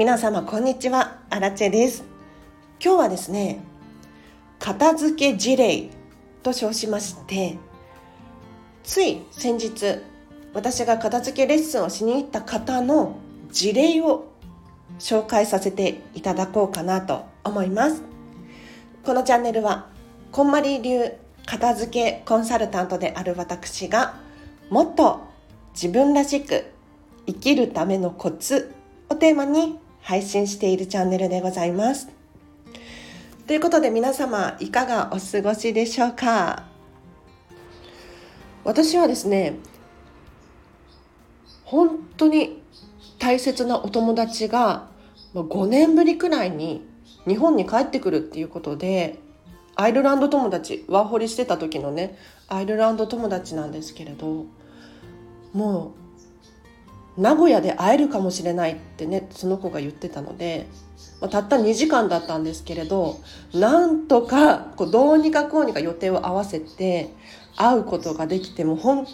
皆様こんにちは。アラチェです。今日はですね片付け事例と称しましてつい先日私が片付けレッスンをしに行った方の事例を紹介させていただこうかなと思います。このチャンネルはこんまり流片付けコンサルタントである私がもっと自分らしく生きるためのコツをテーマに配信しているチャンネルでございます。ということで皆様いかがお過ごしでしょうか？私はですね本当に大切なお友達が5年ぶりくらいに日本に帰ってくるっていうことでアイルランド友達ワーホリしてた時のねアイルランド友達なんですけれどもう名古屋で会えるかもしれないってねその子が言ってたので、まあ、たった2時間だったんですけれどなんとかこうどうにかこうにか予定を合わせて会うことができても本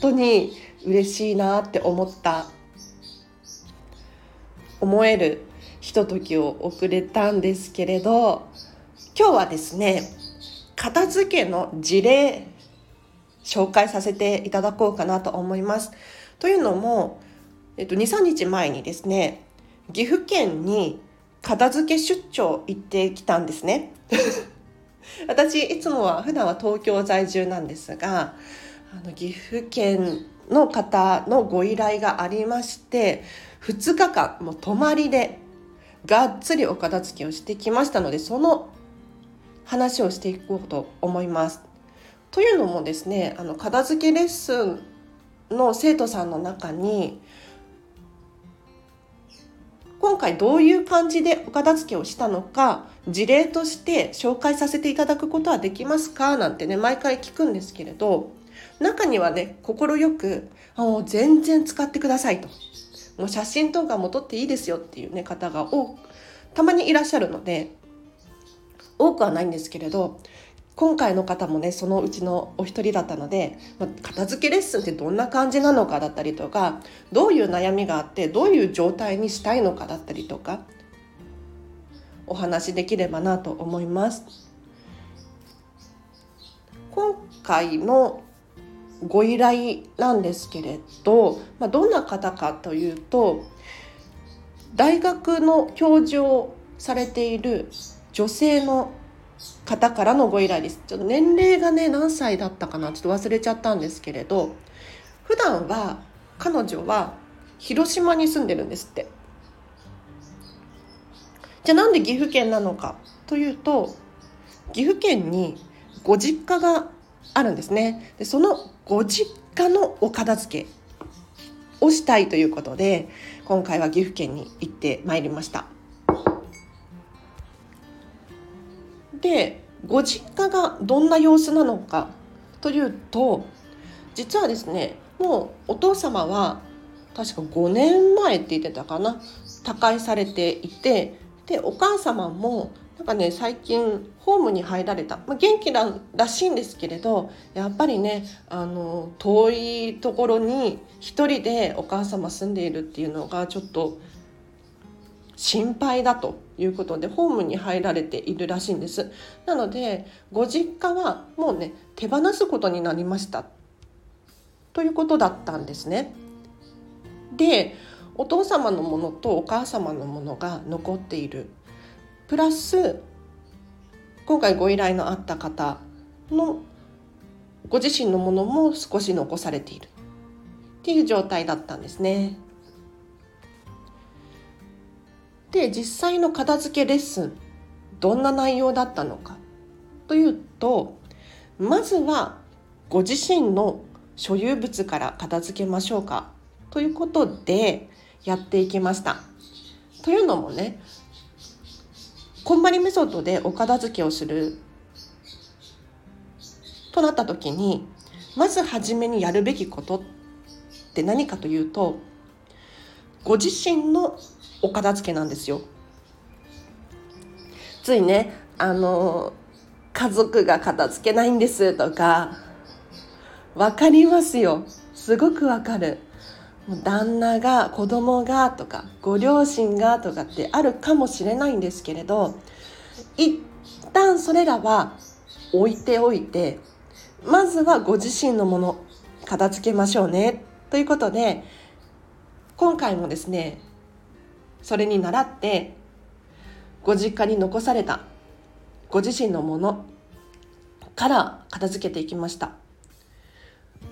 当に嬉しいなって思った思えるひとときを送れたんですけれど今日はですね片付けの事例紹介させていただこうかなと思います。というのも、えっと、2、3日前にですね、岐阜県に片付け出張行ってきたんですね。私、いつもは、普段は東京在住なんですが、あの岐阜県の方のご依頼がありまして、2日間、もう泊まりで、がっつりお片付けをしてきましたので、その話をしていこうと思います。というのもですねあの片付けレッスンの生徒さんの中に今回どういう感じでお片付けをしたのか事例として紹介させていただくことはできますかなんてね毎回聞くんですけれど中にはね快くあもう全然使ってくださいと。もう写真とかも撮っていいですよっていうね方が多くたまにいらっしゃるので多くはないんですけれど今回の方もねそのうちのお一人だったので、まあ、片付けレッスンってどんな感じなのかだったりとかどういう悩みがあってどういう状態にしたいのかだったりとかお話しできればなと思います。今回のご依頼なんですけれど、まあ、どんな方かというと大学の教授をされている女性の方からのご依頼です。ちょっと年齢がね、何歳だったかなちょっと忘れちゃったんですけれど、普段は彼女は広島に住んでるんですって。じゃあなんで岐阜県なのかというと、岐阜県にご実家があるんですね。でそのご実家のお片付けをしたいということで、今回は岐阜県に行ってまいりました。でご実家がどんな様子なのかというと実はですねもうお父様は確か5年前って言ってたかな他界されていてでお母様もなんかね最近ホームに入られた、まあ、元気ららしいんですけれどやっぱりねあの遠いところに一人でお母様住んでいるっていうのがちょっと心配だということでホームに入られているらしいんです。なのでご実家はもうね手放すことになりました。ということだったんですね。でお父様のものとお母様のものが残っている。プラス今回ご依頼のあった方のご自身のものも少し残されている。っていう状態だったんですね。で実際の片付けレッスンどんな内容だったのかというとまずはご自身の所有物から片付けましょうかということでやっていきました。というのもねこんまりメソッドでお片付けをするとなった時にまず初めにやるべきことって何かというとご自身のお片付けなんですよ。ついねあの家族が片付けないんですとか分かりますよ。すごくわかる。旦那が子供がとかご両親がとかってあるかもしれないんですけれど一旦それらは置いておいてまずはご自身のもの片付けましょうね。ということで今回もですねそれに倣ってご実家に残されたご自身のものから片付けていきました。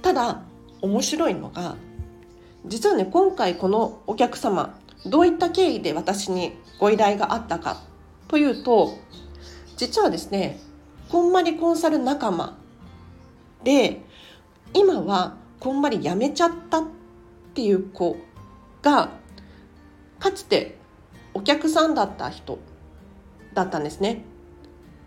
ただ面白いのが実はね今回このお客様どういった経緯で私にご依頼があったかというと実はですねこんまりコンサル仲間で今はこんまり辞めちゃったっていう子がかつてお客さんだった人だったんですね。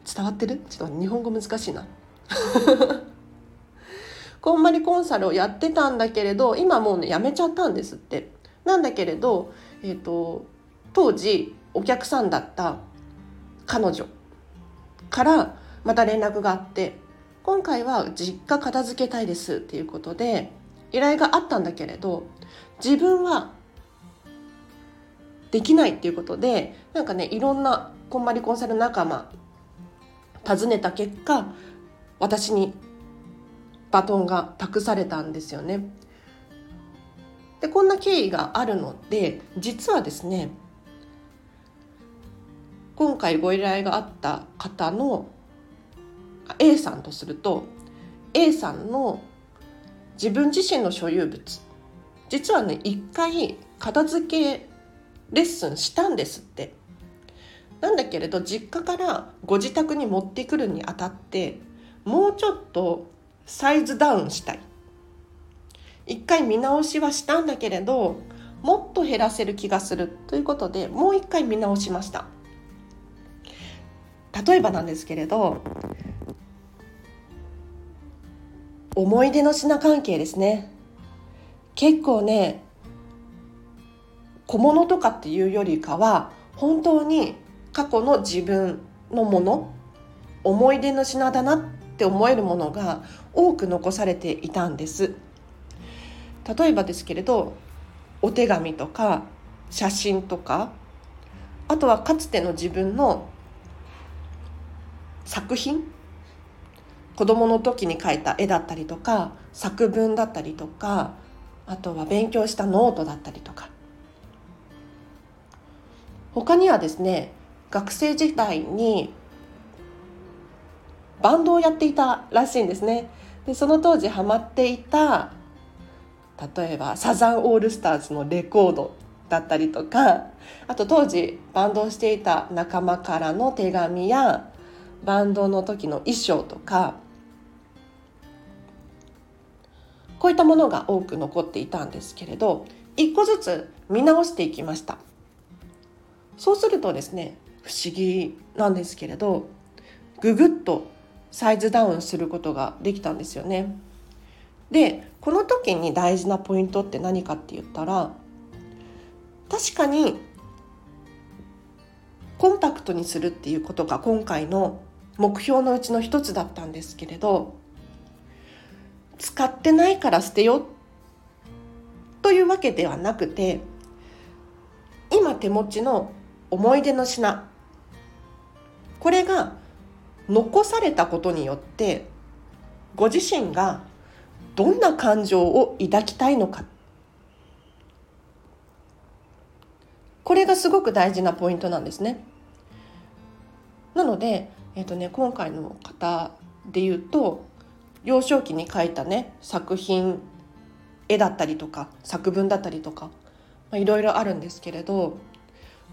伝わってる？ちょっと日本語難しいな。こんまりコンサルをやってたんだけれど今もうねやめちゃったんですって。なんだけれど、えーと、当時お客さんだった彼女からまた連絡があって今回は実家片付けたいですっていうことで依頼があったんだけれど自分はできないっていうことでなんかねいろんなこんまりコンサル仲間尋ねた結果私にバトンが託されたんですよね。でこんな経緯があるので実はですね今回ご依頼があった方の A さんとすると A さんの自分自身の所有物実はね一回片付けレッスンしたんですって。なんだけれど実家からご自宅に持ってくるにあたってもうちょっとサイズダウンしたい。一回見直しはしたんだけれどもっと減らせる気がする。ということでもう一回見直しました。例えばなんですけれど思い出の品関係ですね。結構ね小物とかっていうよりかは本当に過去の自分のもの思い出の品だなって思えるものが多く残されていたんです。例えばですけれどお手紙とか写真とかあとはかつての自分の作品子供の時に描いた絵だったりとか作文だったりとかあとは勉強したノートだったりとか他にはですね学生時代にバンドをやっていたらしいんですね。でその当時ハマっていた例えばサザンオールスターズのレコードだったりとかあと当時バンドをしていた仲間からの手紙やバンドの時の衣装とかこういったものが多く残っていたんですけれど一個ずつ見直していきました。そうするとですね不思議なんですけれどぐぐっとサイズダウンすることができたんですよね。でこの時に大事なポイントって何かって言ったら確かにコンパクトにするっていうことが今回の目標のうちの一つだったんですけれど使ってないから捨てよというわけではなくて今手持ちの思い出の品これが残されたことによってご自身がどんな感情を抱きたいのかこれがすごく大事なポイントなんですね。なので、えーとね、今回の方で言うと幼少期に書いたね作品絵だったりとか作文だったりとかいろいろあるんですけれど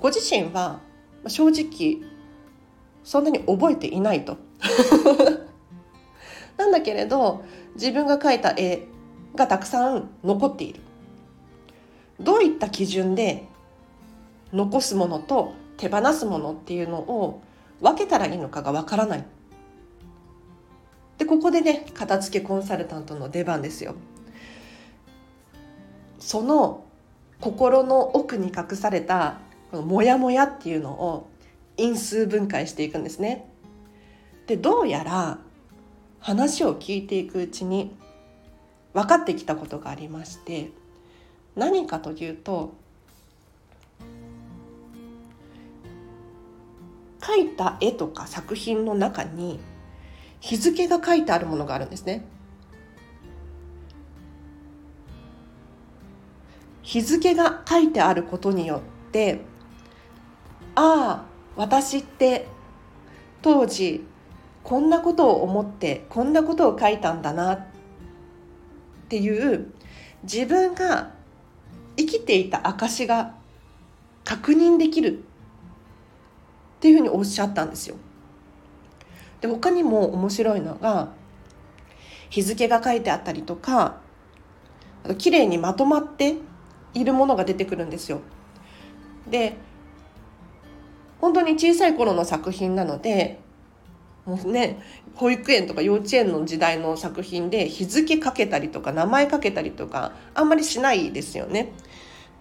ご自身は正直そんなに覚えていないと。なんだけれど自分が描いた絵がたくさん残っている。どういった基準で残すものと手放すものっていうのを分けたらいいのかがわからない。でここでね片付けコンサルタントの出番ですよ。その心の奥に隠されたこのモヤモヤっていうのを因数分解していくんですね。でどうやら話を聞いていくうちに分かってきたことがありまして何かというと描いた絵とか作品の中に日付が書いてあるものがあるんですね。日付が書いてあることによってああ私って当時こんなことを思ってこんなことを書いたんだなっていう自分が生きていた証が確認できるっていうふうにおっしゃったんですよ。で他にも面白いのが日付が書いてあったりとか綺麗にまとまっているものが出てくるんですよ。で本当に小さい頃の作品なのでもうね保育園とか幼稚園の時代の作品で日付かけたりとか名前かけたりとかあんまりしないですよね。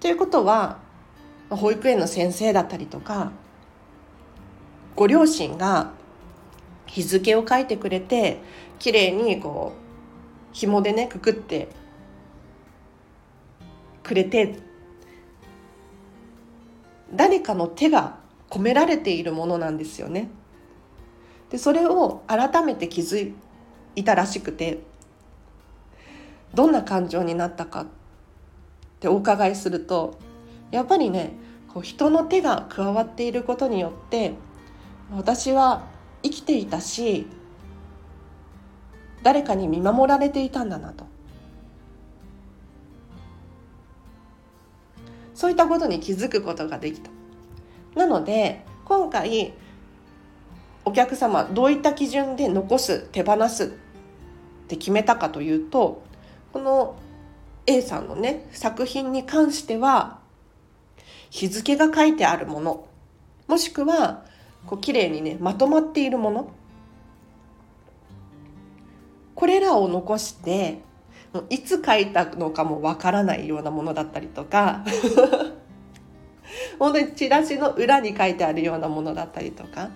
ということは保育園の先生だったりとかご両親が日付を書いてくれて綺麗にこう紐でねくくってくれて誰かの手が込められているものなんですよね。でそれを改めて気づいたらしくてどんな感情になったかってお伺いするとやっぱりねこう人の手が加わっていることによって私は生きていたし誰かに見守られていたんだなとそういったことに気づくことができたなので今回お客様どういった基準で残す手放すって決めたかというとこの A さんのね作品に関しては日付が書いてあるものもしくはこう綺麗にねまとまっているものこれらを残していつ書いたのかもわからないようなものだったりとか本当にチラシの裏に書いてあるようなものだったりとか。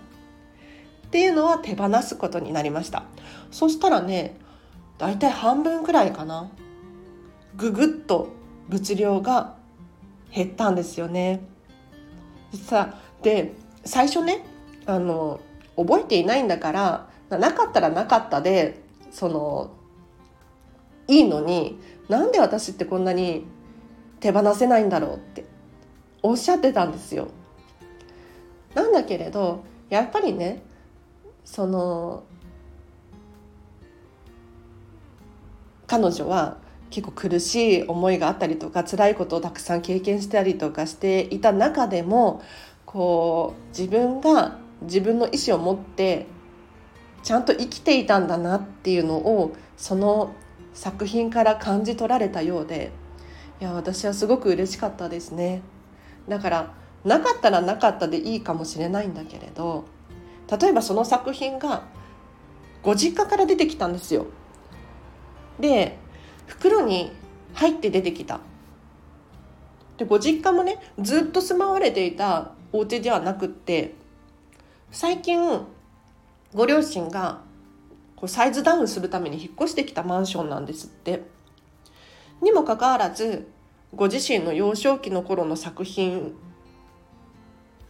っていうのは手放すことになりました。そしたらねだいたい半分くらいかな。ぐぐっと物量が減ったんですよね。さで最初ねあの覚えていないんだからなかったらなかったでそのいいのになんで私ってこんなに手放せないんだろうっておっしゃってたんですよ。なんだけれどやっぱりねその彼女は結構苦しい思いがあったりとか辛いことをたくさん経験したりとかしていた中でもこう自分が自分の意思を持ってちゃんと生きていたんだなっていうのをその作品から感じ取られたようでいや私はすごく嬉しかったですねだからなかったらなかったでいいかもしれないんだけれど例えばその作品がご実家から出てきたんですよ。で袋に入って出てきた。でご実家もねずっと住まわれていたお家ではなくって最近ご両親がこうサイズダウンするために引っ越してきたマンションなんですって。にもかかわらずご自身の幼少期の頃の作品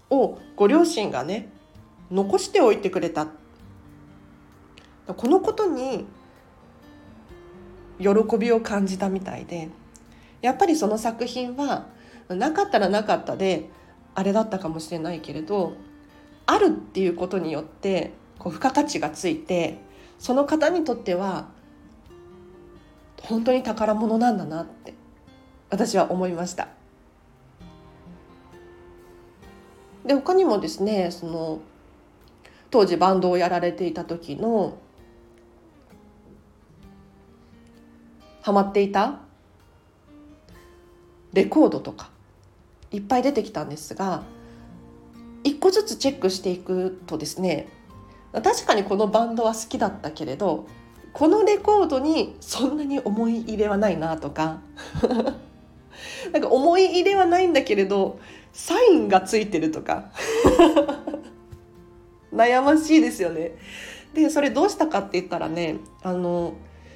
をご両親がね残しておいてくれた。このことに喜びを感じたみたいでやっぱりその作品はなかったらなかったであれだったかもしれないけれどあるっていうことによってこう付加価値がついてその方にとっては本当に宝物なんだなって私は思いました。で他にもですねその当時バンドをやられていた時のハマっていたレコードとかいっぱい出てきたんですが一個ずつチェックしていくとですね確かにこのバンドは好きだったけれどこのレコードにそんなに思い入れはないなとかなんか思い入れはないんだけれどサインがついてるとか。悩ましいですよね。でそれどうしたかって言ったらねあの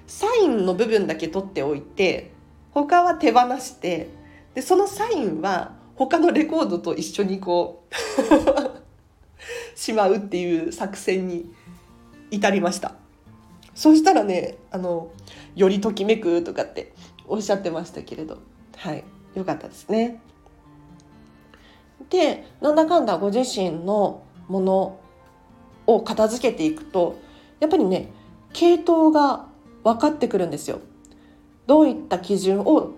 サインの部分だけ取っておいて他は手放してでそのサインは他のレコードと一緒にこう しまうっていう作戦に至りました。そしたらねあのよりときめくとかっておっしゃってましたけれど。はい。よかったですね。でなんだかんだご自身のものを片付けていくとやっぱりね系統が分かってくるんですよ。どういった基準を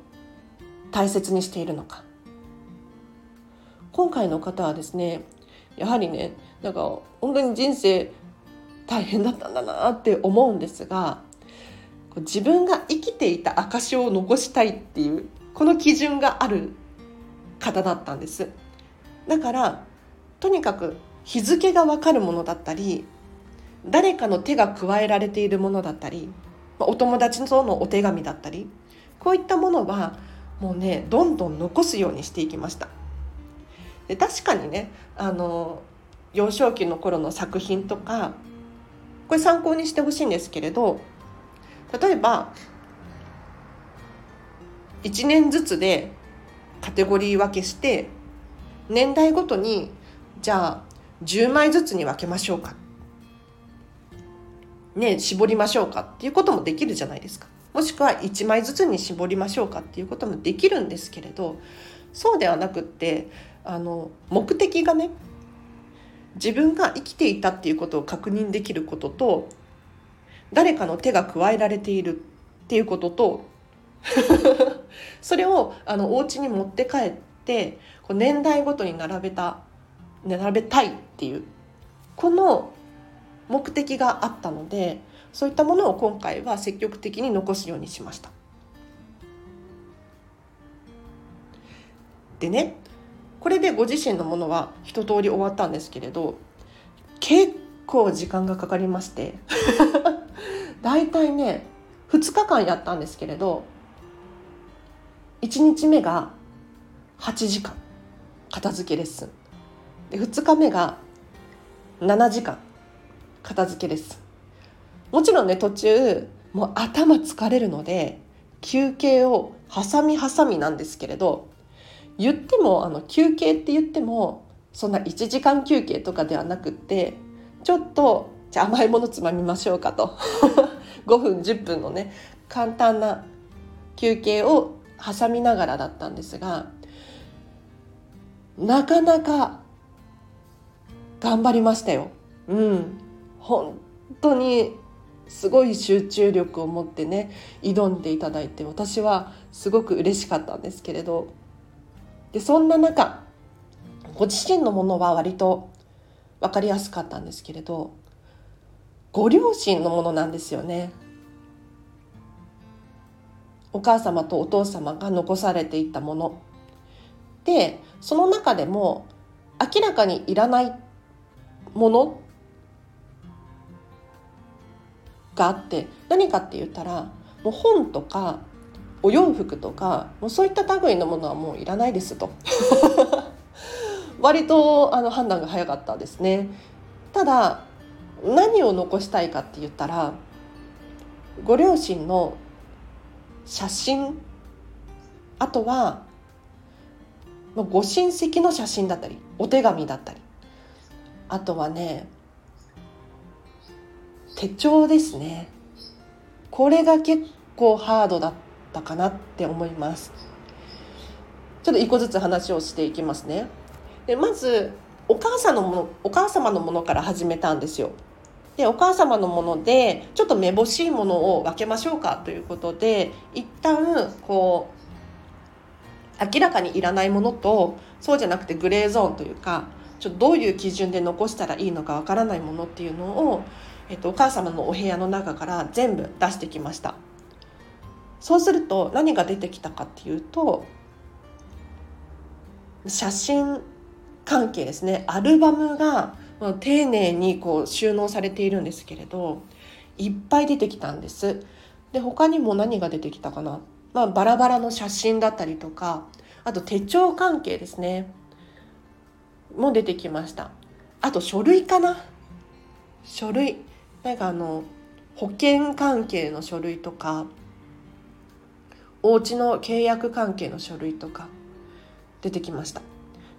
大切にしているのか。今回の方はですねやはりねなんか本当に人生大変だったんだなって思うんですが自分が生きていた証を残したいっていうこの基準がある方だったんです。だからとにかく日付が分かるものだったり誰かの手が加えられているものだったりお友達とのお手紙だったりこういったものはもうねどんどん残すようにしていきました。で確かにねあの幼少期の頃の作品とかこれ参考にしてほしいんですけれど例えば1年ずつでカテゴリー分けして年代ごとにじゃあ10枚ずつに分けましょうか。ね絞りましょうか。っていうこともできるじゃないですか。もしくは1枚ずつに絞りましょうか。っていうこともできるんですけれどそうではなくってあの目的がね自分が生きていたっていうことを確認できることと誰かの手が加えられているっていうことと それをあのお家に持って帰ってこう年代ごとに並べた並べたいっていうこの目的があったのでそういったものを今回は積極的に残すようにしました。でねこれでご自身のものは一通り終わったんですけれど結構時間がかかりまして 大体ね2日間やったんですけれど1日目が8時間片付けレッスン。で2日目が7時間片付けレッスン。もちろんね途中もう頭疲れるので休憩を挟み挟みなんですけれど言ってもあの休憩って言ってもそんな1時間休憩とかではなくってちょっとじゃあ甘いものつまみましょうかと。5分10分のね簡単な休憩を挟みながらだったんですがなかなか頑張りましたよ。うん、本当にすごい集中力を持ってね挑んでいただいて私はすごく嬉しかったんですけれどでそんな中ご自身のものは割と分かりやすかったんですけれどご両親のものなんですよね。お母様とお父様が残されていったもの。でその中でも明らかにいらないものがあって何かって言ったらもう本とかお洋服とかもうそういった類のものはもういらないですと。割とあの判断が早かったですね。ただ何を残したいかって言ったらご両親の写真？あとはご親戚の写真だったりお手紙だったり。あとはね手帳ですね。これが結構ハードだったかなって思います。ちょっと一個ずつ話をしていきますね。でまずお母さんのものお母様のものから始めたんですよ。でお母様のものでちょっとめぼしいものを分けましょうかということで一旦こう明らかにいらないものとそうじゃなくてグレーゾーンというかちょっとどういう基準で残したらいいのかわからないものっていうのを、えっと、お母様のお部屋の中から全部出してきました。そうすると何が出てきたかっていうと写真関係ですね。アルバムが丁寧にこう収納されているんですけれどいっぱい出てきたんです。で他にも何が出てきたかな、まあ、バラバラの写真だったりとかあと手帳関係ですね。も出てきました。あと書類かな。書類。なんかあの保険関係の書類とかお家の契約関係の書類とか出てきました。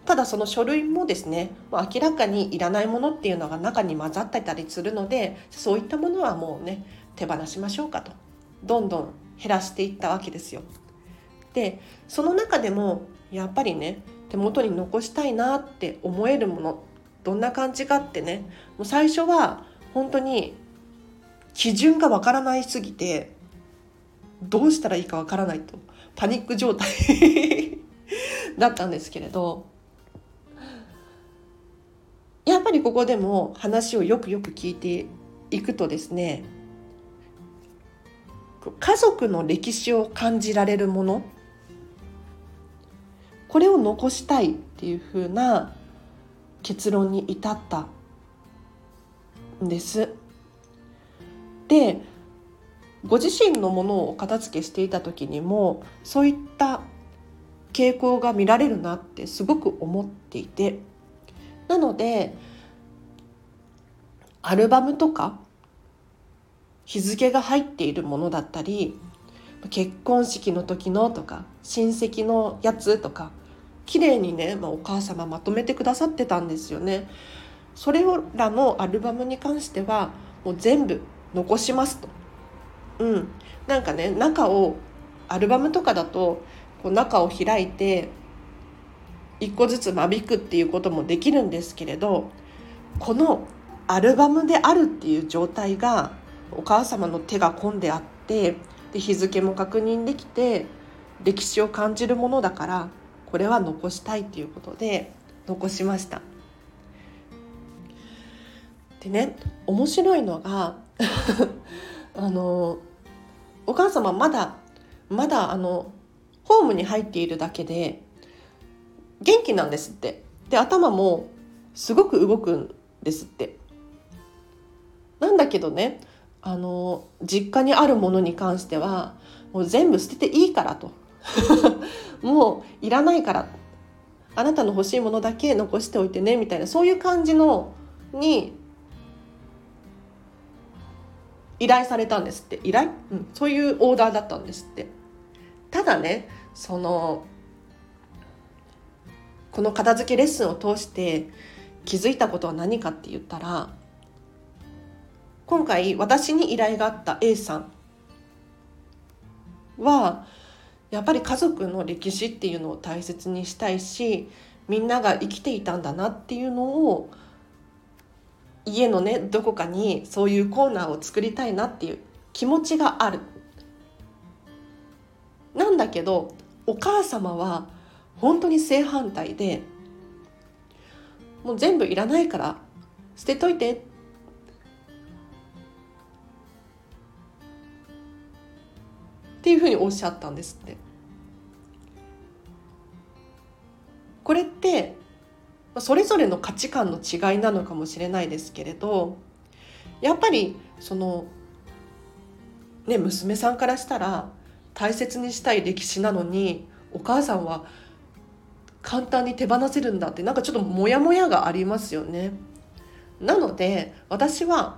ただその書類もですね明らかにいらないものっていうのが中に混ざってたりするのでそういったものはもうね手放しましょうかとどんどん減らしていったわけですよ。でその中でもやっぱりね手元に残したいなって思えるものどんな感じかってねもう最初は本当に基準がわからないすぎてどうしたらいいかわからないとパニック状態 だったんですけれどやっぱりここでも話をよくよく聞いていくとですね家族の歴史を感じられるものこれを残したいっていうふうな結論に至ったんです。でご自身のものを片付けしていた時にもそういった傾向が見られるなってすごく思っていてなのでアルバムとか日付が入っているものだったり結婚式の時のとか親戚のやつとか綺麗にね、まあ、お母様まとめてくださってたんですよね。それらのアルバムに関してはもう全部残しますと。うん、なんかね中をアルバムとかだとこう中を開いて一個ずつ間引くっていうこともできるんですけれどこのアルバムであるっていう状態がお母様の手が込んであってで日付も確認できて歴史を感じるものだからこれは残したいっていうことで残しました。でね面白いのが あのお母様まだまだあのホームに入っているだけで元気なんですって。で頭もすごく動くんですって。なんだけどねあの実家にあるものに関してはもう全部捨てていいからと。もういらないから。あなたの欲しいものだけ残しておいてねみたいなそういう感じのに依頼されたんですって。依頼、うん、そういうオーダーだったんですって。ただねそのこの片付けレッスンを通して気づいたことは何かって言ったら今回私に依頼があった A さんはやっぱり家族の歴史っていうのを大切にしたいしみんなが生きていたんだなっていうのを家のねどこかにそういうコーナーを作りたいなっていう気持ちがある。なんだけどお母様は本当に正反対でもう全部いらないから捨てといてっていうふうにおっしゃったんですって。これってそれぞれの価値観の違いなのかもしれないですけれどやっぱりそのね娘さんからしたら大切にしたい歴史なのにお母さんは簡単に手放せるんだってなんかちょっとモヤモヤがありますよね。なので私は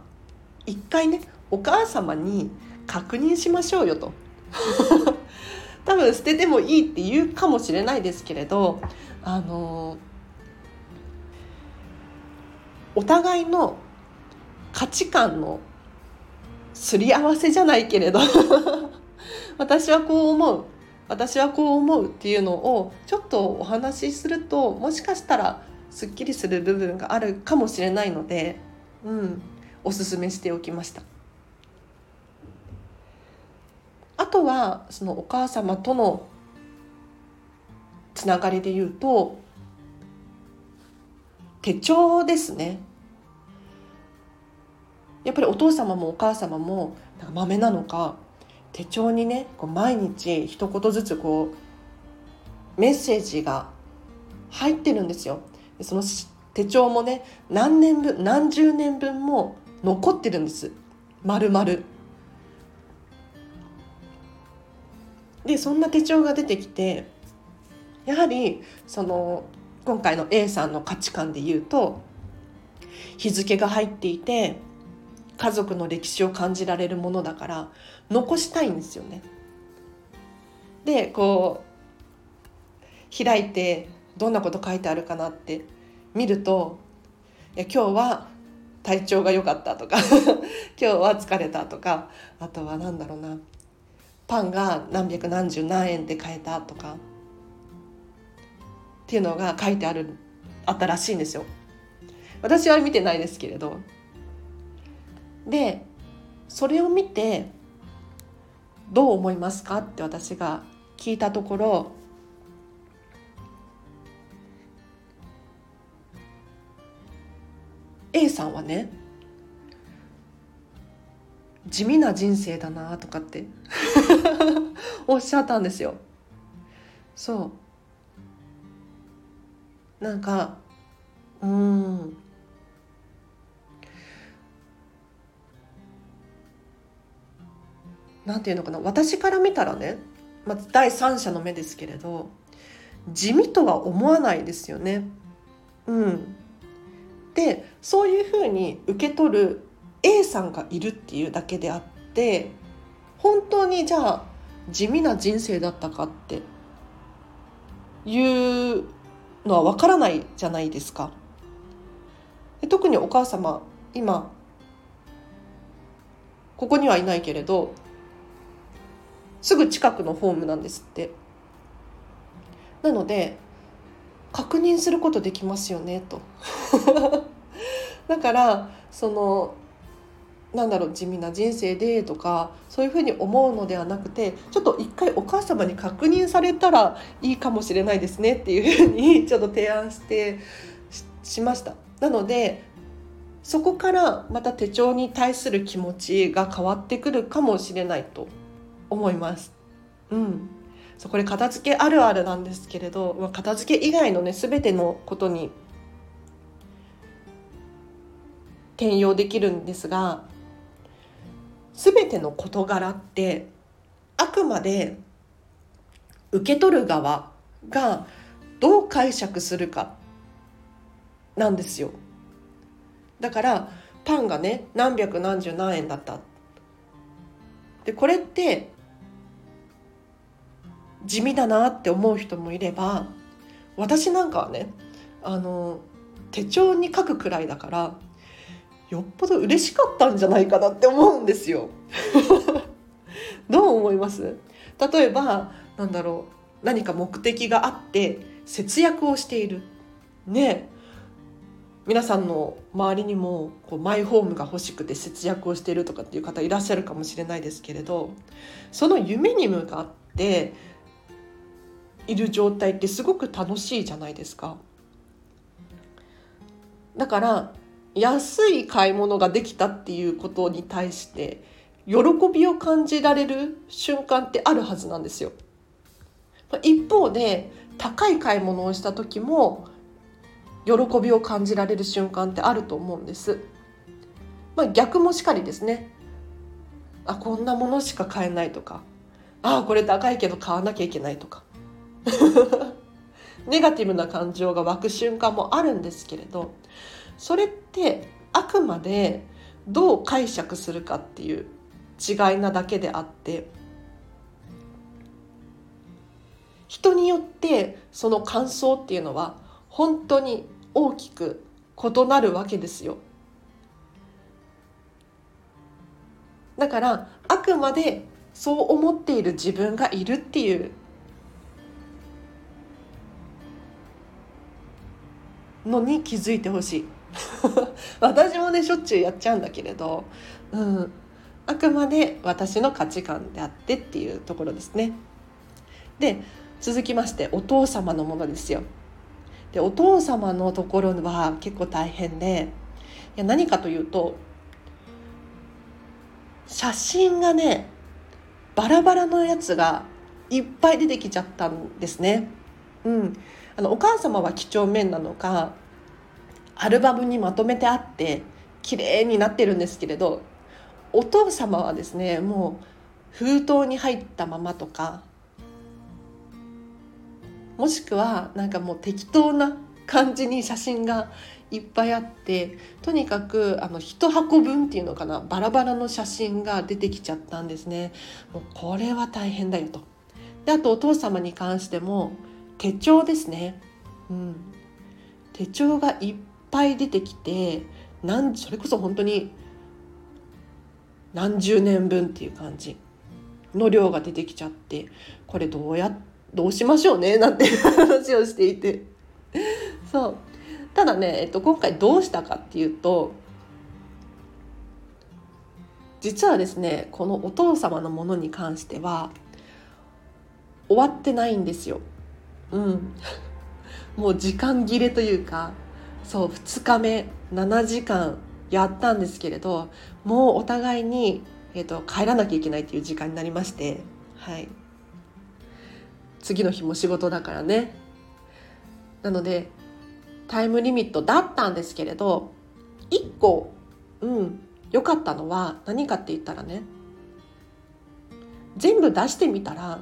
一回ねお母様に確認しましょうよと。多分捨ててもいいって言うかもしれないですけれどあのお互いの価値観のすり合わせじゃないけれど 私はこう思う私はこう思うっていうのをちょっとお話しするともしかしたらすっきりする部分があるかもしれないので、うん、おすすめしておきました。あとはそのお母様とのつながりで言うと手帳ですねやっぱりお父様もお母様もなんか豆なのか手帳にねこう毎日一言ずつこうメッセージが入ってるんですよ。その手帳もね何年分何十年分も残ってるんです丸々。でそんな手帳が出てきてやはりその今回の A さんの価値観で言うと日付が入っていて家族の歴史を感じられるものだから残したいんですよね。でこう開いてどんなこと書いてあるかなって見るといや今日は体調が良かったとか 今日は疲れたとかあとは何だろうなパンが何百何十何円で買えたとかっていうのが書いてあるあったらしいんですよ。私は見てないですけれどでそれを見てどう思いますか？って私が聞いたところ「A さんはね地味な人生だな」とかって おっしゃったんですよ。そう。なんかうん。なんていうのかな私から見たらね、まあ、第三者の目ですけれど地味とは思わないですよね。うん、でそういうふうに受け取る A さんがいるっていうだけであって本当にじゃあ地味な人生だったかっていうのはわからないじゃないですか。で特にお母様今ここにはいないけれどすぐ近くのホームなんですって。なので確認することできますよねと。だからそのなんだろう地味な人生でとかそういうふうに思うのではなくてちょっと一回お母様に確認されたらいいかもしれないですねっていうふうに ちょっと提案してしました。なのでそこからまた手帳に対する気持ちが変わってくるかもしれないと。思います。うん、そうこれ片付けあるあるなんですけれど、まあ、片付け以外のね全てのことに転用できるんですが全ての事柄ってあくまで受け取る側がどう解釈するかなんですよ。だからパンがね何百何十何円だったでこれって地味だなって思う人もいれば私なんかはねあの手帳に書くくらいだからよっぽど嬉しかったんじゃないかなって思うんですよ。どう思います？例えばなんだろう何か目的があって節約をしている。ね。皆さんの周りにもこうマイホームが欲しくて節約をしているとかっていう方いらっしゃるかもしれないですけれどその夢に向かっている状態ってすごく楽しいじゃないですか。だから安い買い物ができたっていうことに対して喜びを感じられる瞬間ってあるはずなんですよ。一方で高い買い物をした時も喜びを感じられる瞬間ってあると思うんです。まあ、逆もしかりですね。あこんなものしか買えないとかあこれ高いけど買わなきゃいけないとか ネガティブな感情が湧く瞬間もあるんですけれどそれってあくまでどう解釈するかっていう違いなだけであって人によってその感想っていうのは本当に大きく異なるわけですよ。だからあくまでそう思っている自分がいるっていうのに気づいてほしい 私もねしょっちゅうやっちゃうんだけれど、うん、あくまで私の価値観であってっていうところですね。で続きましてお父様のものですよ。でお父様のところは結構大変でいや何かというと写真がねバラバラのやつがいっぱい出てきちゃったんですね。うん、あのお母様は几帳面なのかアルバムにまとめてあって綺麗になってるんですけれどお父様はですねもう封筒に入ったままとかもしくはなんかもう適当な感じに写真がいっぱいあってとにかくあの一箱分っていうのかなバラバラの写真が出てきちゃったんですね。もうこれは大変だよと。であとお父様に関しても手帳ですね。うん、手帳がいっぱい出てきてなんそれこそ本当に何十年分っていう感じの量が出てきちゃってこれどうやどうしましょうねなんて 話をしていて。そう。ただね、えっと、今回どうしたかっていうと実はですねこのお父様のものに関しては終わってないんですよ。うん、もう時間切れというかそう2日目7時間やったんですけれどもうお互いに、えーと、帰らなきゃいけないっていう時間になりまして、はい、次の日も仕事だからね。なのでタイムリミットだったんですけれど1個うん良かったのは何かって言ったらね全部出してみたら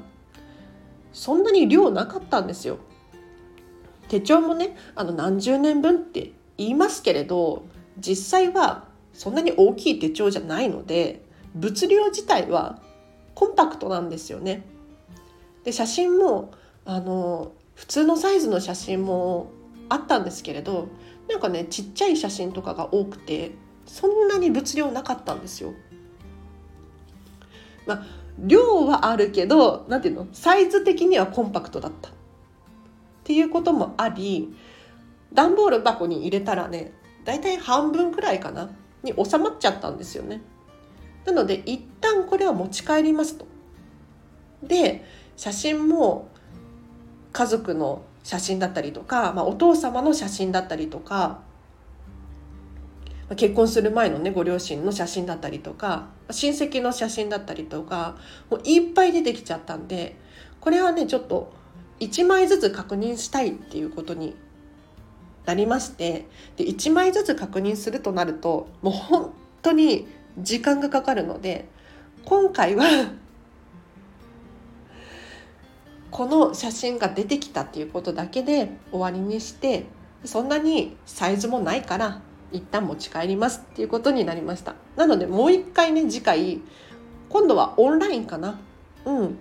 そんなに量なかったんですよ。手帳もねあの何十年分って言いますけれど実際はそんなに大きい手帳じゃないので物量自体はコンパクトなんですよね。で写真もあの普通のサイズの写真もあったんですけれどなんかねちっちゃい写真とかが多くてそんなに物量なかったんですよ。まあ量はあるけど何ていうの？サイズ的にはコンパクトだったっていうこともあり段ボール箱に入れたらね大体半分くらいかな？に収まっちゃったんですよね。なので一旦これは持ち帰りますと。で写真も家族の写真だったりとか、まあ、お父様の写真だったりとか結婚する前のねご両親の写真だったりとか親戚の写真だったりとかもういっぱい出てきちゃったんでこれはねちょっと1枚ずつ確認したいっていうことになりましてで1枚ずつ確認するとなるともう本当に時間がかかるので今回はこの写真が出てきたっていうことだけで終わりにしてそんなにサイズもないから一旦持ち帰りますっていうことになりました。なのでもう一回ね次回今度はオンラインかな。うん。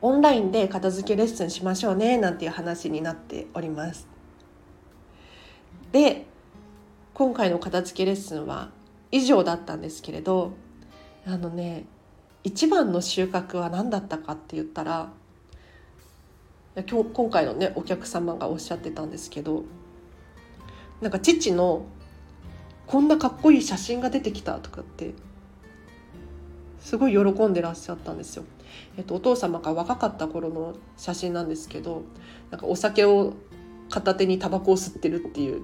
オンラインで片付けレッスンしましょうねなんていう話になっております。で今回の片付けレッスンは以上だったんですけれどあのね一番の収穫は何だったかって言ったら今日今回のねお客様がおっしゃってたんですけどなんか父のこんなかっこいい写真が出てきたとかってすごい喜んでらっしゃったんですよ。えっと、お父様が若かった頃の写真なんですけどなんかお酒を片手にタバコを吸ってるっていう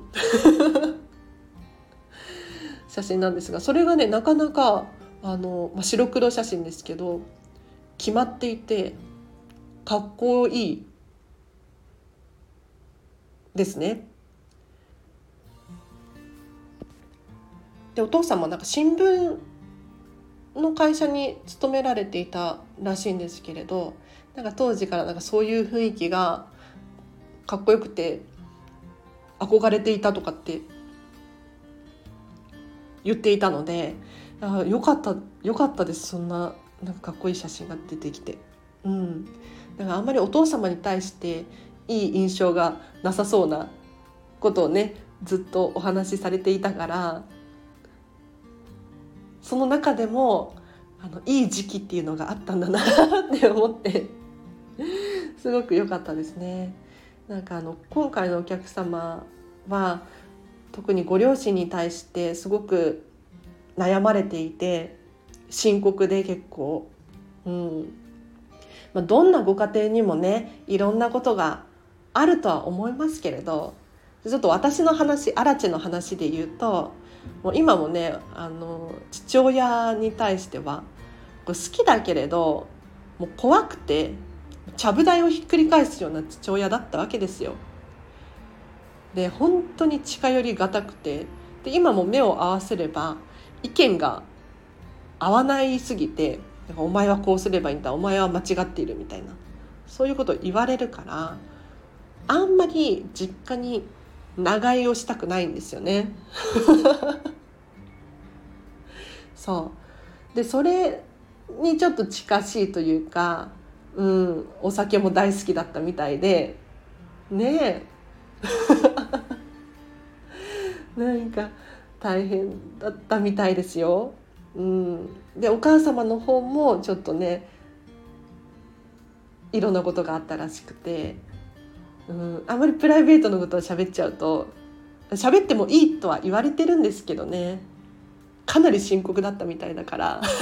写真なんですがそれがねなかなかあの、まあ、白黒写真ですけど決まっていてかっこいいですね。でお父さんもなんか新聞の会社に勤められていたらしいんですけれどなんか当時からなんかそういう雰囲気がかっこよくて憧れていたとかって言っていたのであよかったよかったですそんななんかかっこいい写真が出てきて。うん、だからあんまりお父様に対していい印象がなさそうなことをねずっとお話しされていたからその中でもあのいい時期っていうのがあったんだな って思ってすごく良かったですね。なんかあの今回のお客様は特にご両親に対してすごく悩まれていて深刻で結構、うんまあ、どんなご家庭にもねいろんなことがあるとは思いますけれどちょっと私の話アラチェの話で言うともう今もねあの父親に対しては好きだけれどもう怖くてちゃぶ台をひっくり返すような父親だったわけですよ。で本当に近寄りがたくてで今も目を合わせれば意見が合わないすぎて「お前はこうすればいいんだお前は間違っている」みたいなそういうことを言われるからあんまり実家に長居をしたくないんですよね。そう。でそれにちょっと近しいというか、うん、お酒も大好きだったみたいで。ね なんか大変だったみたいですよ。うん、でお母様の方もちょっとねいろんなことがあったらしくて、うん、あまりプライベートのことを喋っちゃうと喋ってもいいとは言われてるんですけどね。かなり深刻だったみたいだから。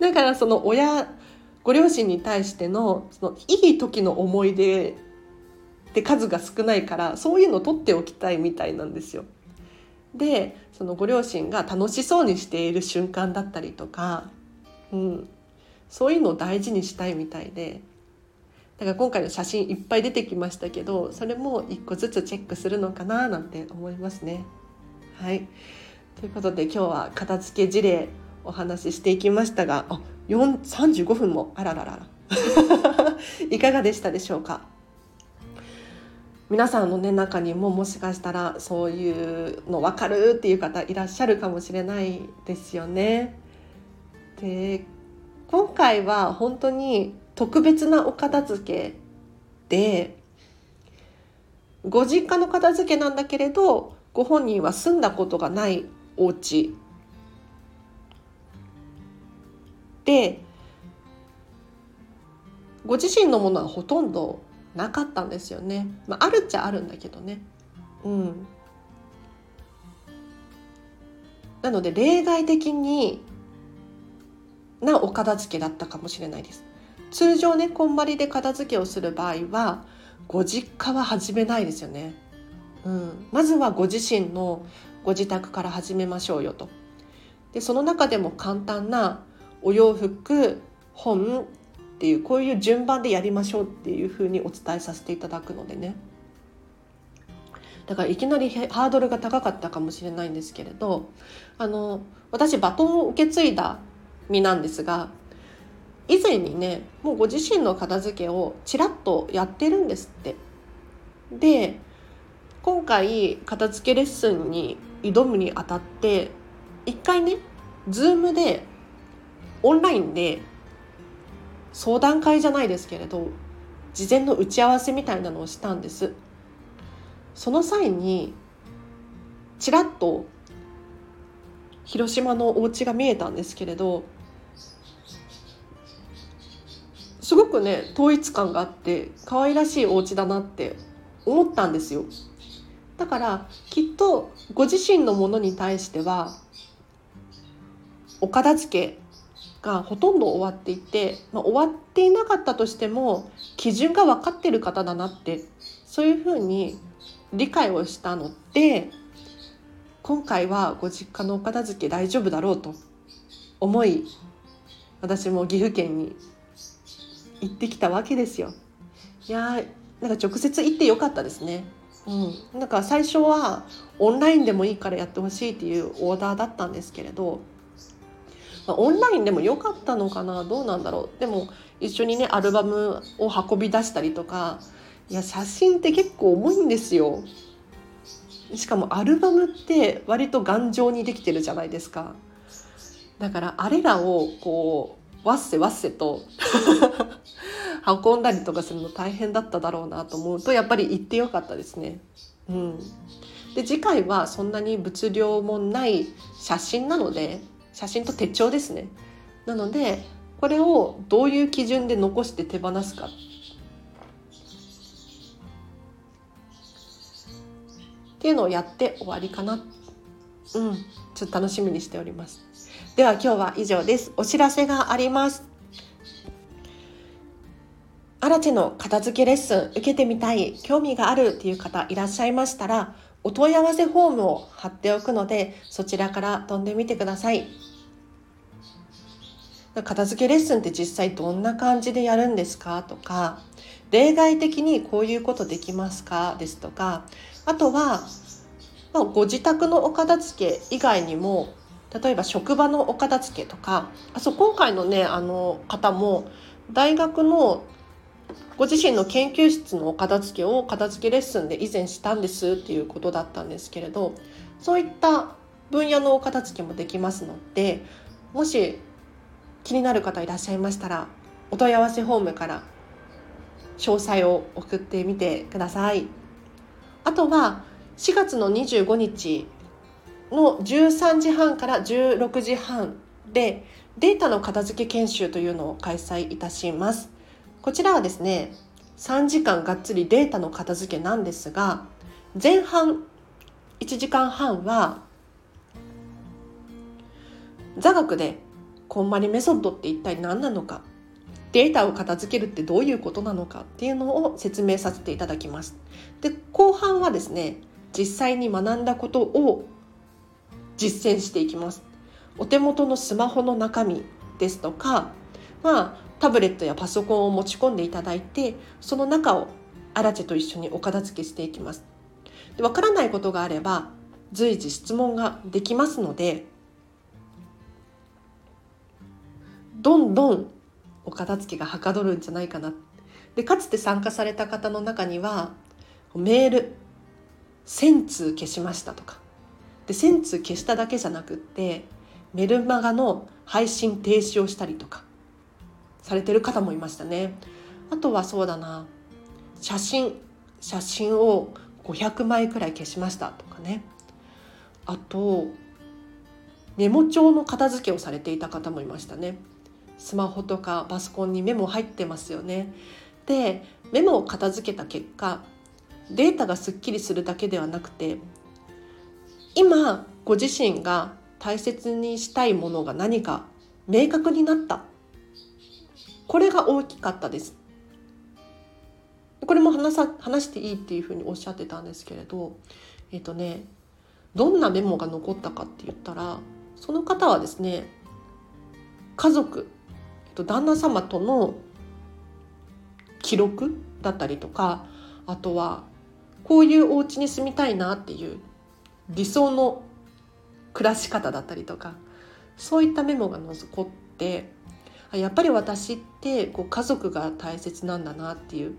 だからその親ご両親に対してのそのいい時の思い出って数が少ないからそういうのを取っておきたいみたいなんですよ。でそのご両親が楽しそうにしている瞬間だったりとか、うん、そういうのを大事にしたいみたいで。だから今回の写真いっぱい出てきましたけどそれも一個ずつチェックするのかななんて思いますね。はいということで今日は片付け事例お話ししていきましたがあ35分もあらららら いかがでしたでしょうか？皆さんの、ね、中にももしかしたらそういうの分かるっていう方いらっしゃるかもしれないですよね。で今回は本当に特別なお片付けでご実家の片付けなんだけれどご本人は住んだことがないお家でご自身のものはほとんどなかったんですよね。まあ、あるっちゃあるんだけどね。うん。なので例外的になお片付けだったかもしれないです。通常ねこんまりで片付けをする場合はご実家は始めないですよね。うん、まずはご自身のご自宅から始めましょうよと。でその中でも簡単なお洋服本っていうこういう順番でやりましょうっていうふうにお伝えさせていただくのでねだからいきなりハードルが高かったかもしれないんですけれどあの私バトンを受け継いだ身なんですが以前にねもうご自身の片付けをちらっとやってるんですって。で今回片付けレッスンに挑むにあたって一回ね Zoom でオンラインで相談会じゃないですけれど事前の打ち合わせみたいなのをしたんですその際にちらっと広島のお家が見えたんですけれどすごくね統一感があって可愛らしいお家だなって思ったんですよ。だからきっとご自身のものに対してはお片付けがほとんど終わっていて、まあ、終わっていなかったとしても基準が分かってる方だなってそういうふうに理解をしたので今回はご実家のお片付け大丈夫だろうと思い私も岐阜県に行ってきたわけですよ。いやなんか直接行ってよかったですね。うん、なんか最初はオンラインでもいいからやってほしいっていうオーダーだったんですけれどまあ、オンラインでも良かったのかな？どうなんだろう？でも一緒にねアルバムを運び出したりとかいや写真って結構重いんですよ。しかもアルバムって割と頑丈にできてるじゃないですか。だからあれらをこうわっせわっせと 運んだりとかするの大変だっただろうなと思うとやっぱり行ってよかったですね。うん、で次回はそんなに物量もない写真なので写真と手帳ですね。なのでこれをどういう基準で残して手放すか。っていうのをやって終わりかな。うん。ちょっと楽しみにしております。では今日は以上です。お知らせがあります。アラチェの片付けレッスン受けてみたい興味があるっていう方いらっしゃいましたらお問い合わせフォームを貼っておくのでそちらから飛んでみてください。片付けレッスンって実際どんな感じでやるんですか？とか例外的にこういうことできますか？ですとかあとは、まあ、ご自宅のお片付け以外にも例えば職場のお片付けとかあそう今回のねあの方も大学のご自身の研究室のお片付けを片付けレッスンで以前したんですっていうことだったんですけれどそういった分野のお片付けもできますのでもし気になる方いらっしゃいましたらお問い合わせフォームから詳細を送ってみてください。あとは4月の25日の13時半から16時半でデータの片付け研修というのを開催いたしますこちらはですね3時間がっつりデータの片付けなんですが前半1時間半は座学でこんまりメソッドって一体何なのかデータを片付けるってどういうことなのかっていうのを説明させていただきます。で後半はですね実際に学んだことを実践していきます。お手元のスマホの中身ですとか、まあ、タブレットやパソコンを持ち込んでいただいてその中をアラチェと一緒にお片付けしていきます。で分からないことがあれば随時質問ができますのでどんどんお片付けがはかどるんじゃないかなでかつて参加された方の中にはメール1000通消しましたとかで1000通消しただけじゃなくってメルマガの配信停止をしたりとかされてる方もいましたね。あとはそうだな写真写真を500枚くらい消しましたとかね。あとメモ帳の片付けをされていた方もいましたね。スマホとかパソコンにメモ入ってますよね。でメモを片付けた結果データがすっきりするだけではなくて今ご自身が大切にしたいものが何か明確になった。これが大きかったです。これも話さ話していいっていうふうにおっしゃってたんですけれどえっ、ー、とねどんなメモが残ったかって言ったらその方はですね家族えっと旦那様との記録だったりとかあとはこういうお家に住みたいなっていう理想の暮らし方だったりとかそういったメモが残ってやっぱり私ってこう家族が大切なんだなっていう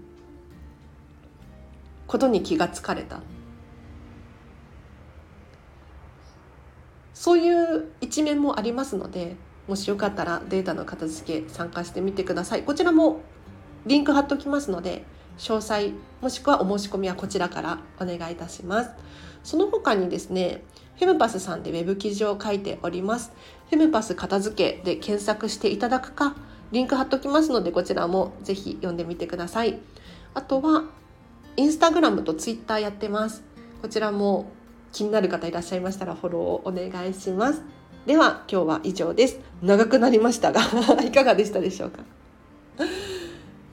ことに気がつかれた。そういう一面もありますのでもしよかったらデータの片付け参加してみてください。こちらもリンク貼っておきますので詳細もしくはお申し込みはこちらからお願いいたします。その他にですねフェムパスさんでウェブ記事を書いております。フェムパス片付けで検索していただくかリンク貼っておきますのでこちらもぜひ読んでみてください。あとはインスタグラムとツイッターやってます。こちらも気になる方いらっしゃいましたらフォローをお願いします。では今日は以上です。長くなりましたが いかがでしたでしょうか？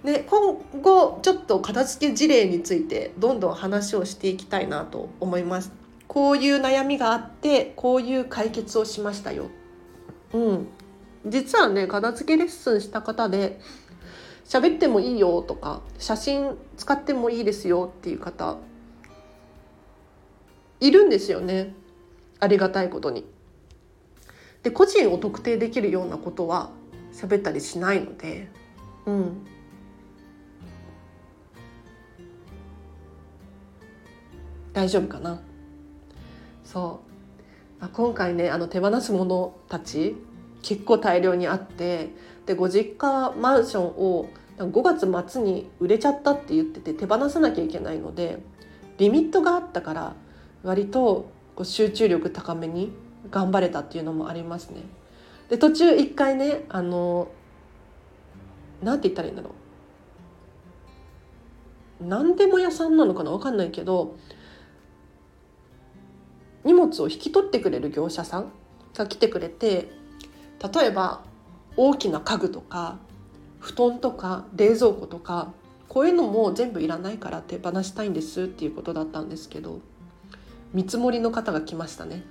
で今後ちょっと片付け事例についてどんどん話をしていきたいなと思います。こういう悩みがあってこういう解決をしましたよ。うん。実はね片付けレッスンした方で喋ってもいいよとか写真使ってもいいですよっていう方いるんですよね。ありがたいことに。で個人を特定できるようなことは喋ったりしないので、うん、大丈夫かな？そう。今回ねあの手放すものたち結構大量にあってでご実家マンションを5月末に売れちゃったって言ってて手放さなきゃいけないのでリミットがあったから割とこう集中力高めに頑張れたっていうのもありますね。で途中一回ねあのなんて言ったらいいんだろう。何でも屋さんなのかな？分かんないけど荷物を引き取ってくれる業者さんが来てくれて例えば大きな家具とか布団とか冷蔵庫とかこういうのも全部いらないから手放したいんですっていうことだったんですけど見積もりの方が来ましたね。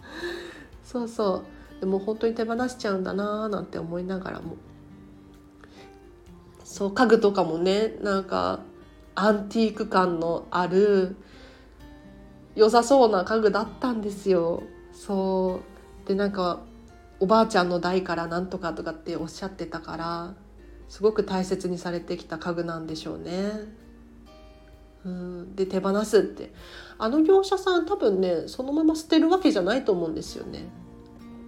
そうそう。でも本当に手放しちゃうんだなーなんて思いながらも。そう家具とかもねなんかアンティーク感のある良さそうな家具だったんですよそうでなんかおばあちゃんの代からなんとかとかっておっしゃってたからすごく大切にされてきた家具なんでしょうね。うん、で手放すってあの業者さん多分ねそのまま捨てるわけじゃないと思うんですよね。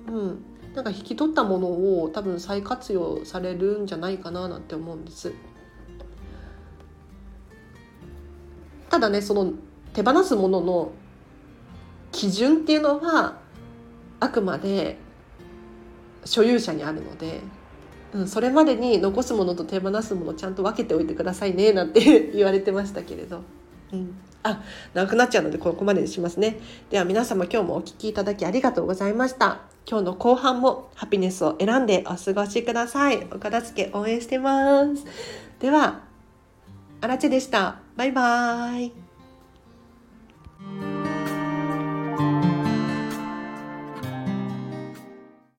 うん、なんか引き取ったものを多分再活用されるんじゃないかななんて思うんです。ただねその手放すものの基準っていうのはあくまで所有者にあるので、うん、それまでに残すものと手放すものちゃんと分けておいてくださいねなんて 言われてましたけれど。うんあ、長くなっちゃうのでここまでにしますね。では皆様今日もお聴きいただきありがとうございました。今日の後半もハピネスを選んでお過ごしください。お片付け応援してます。では、あらちでした。バイバーイ。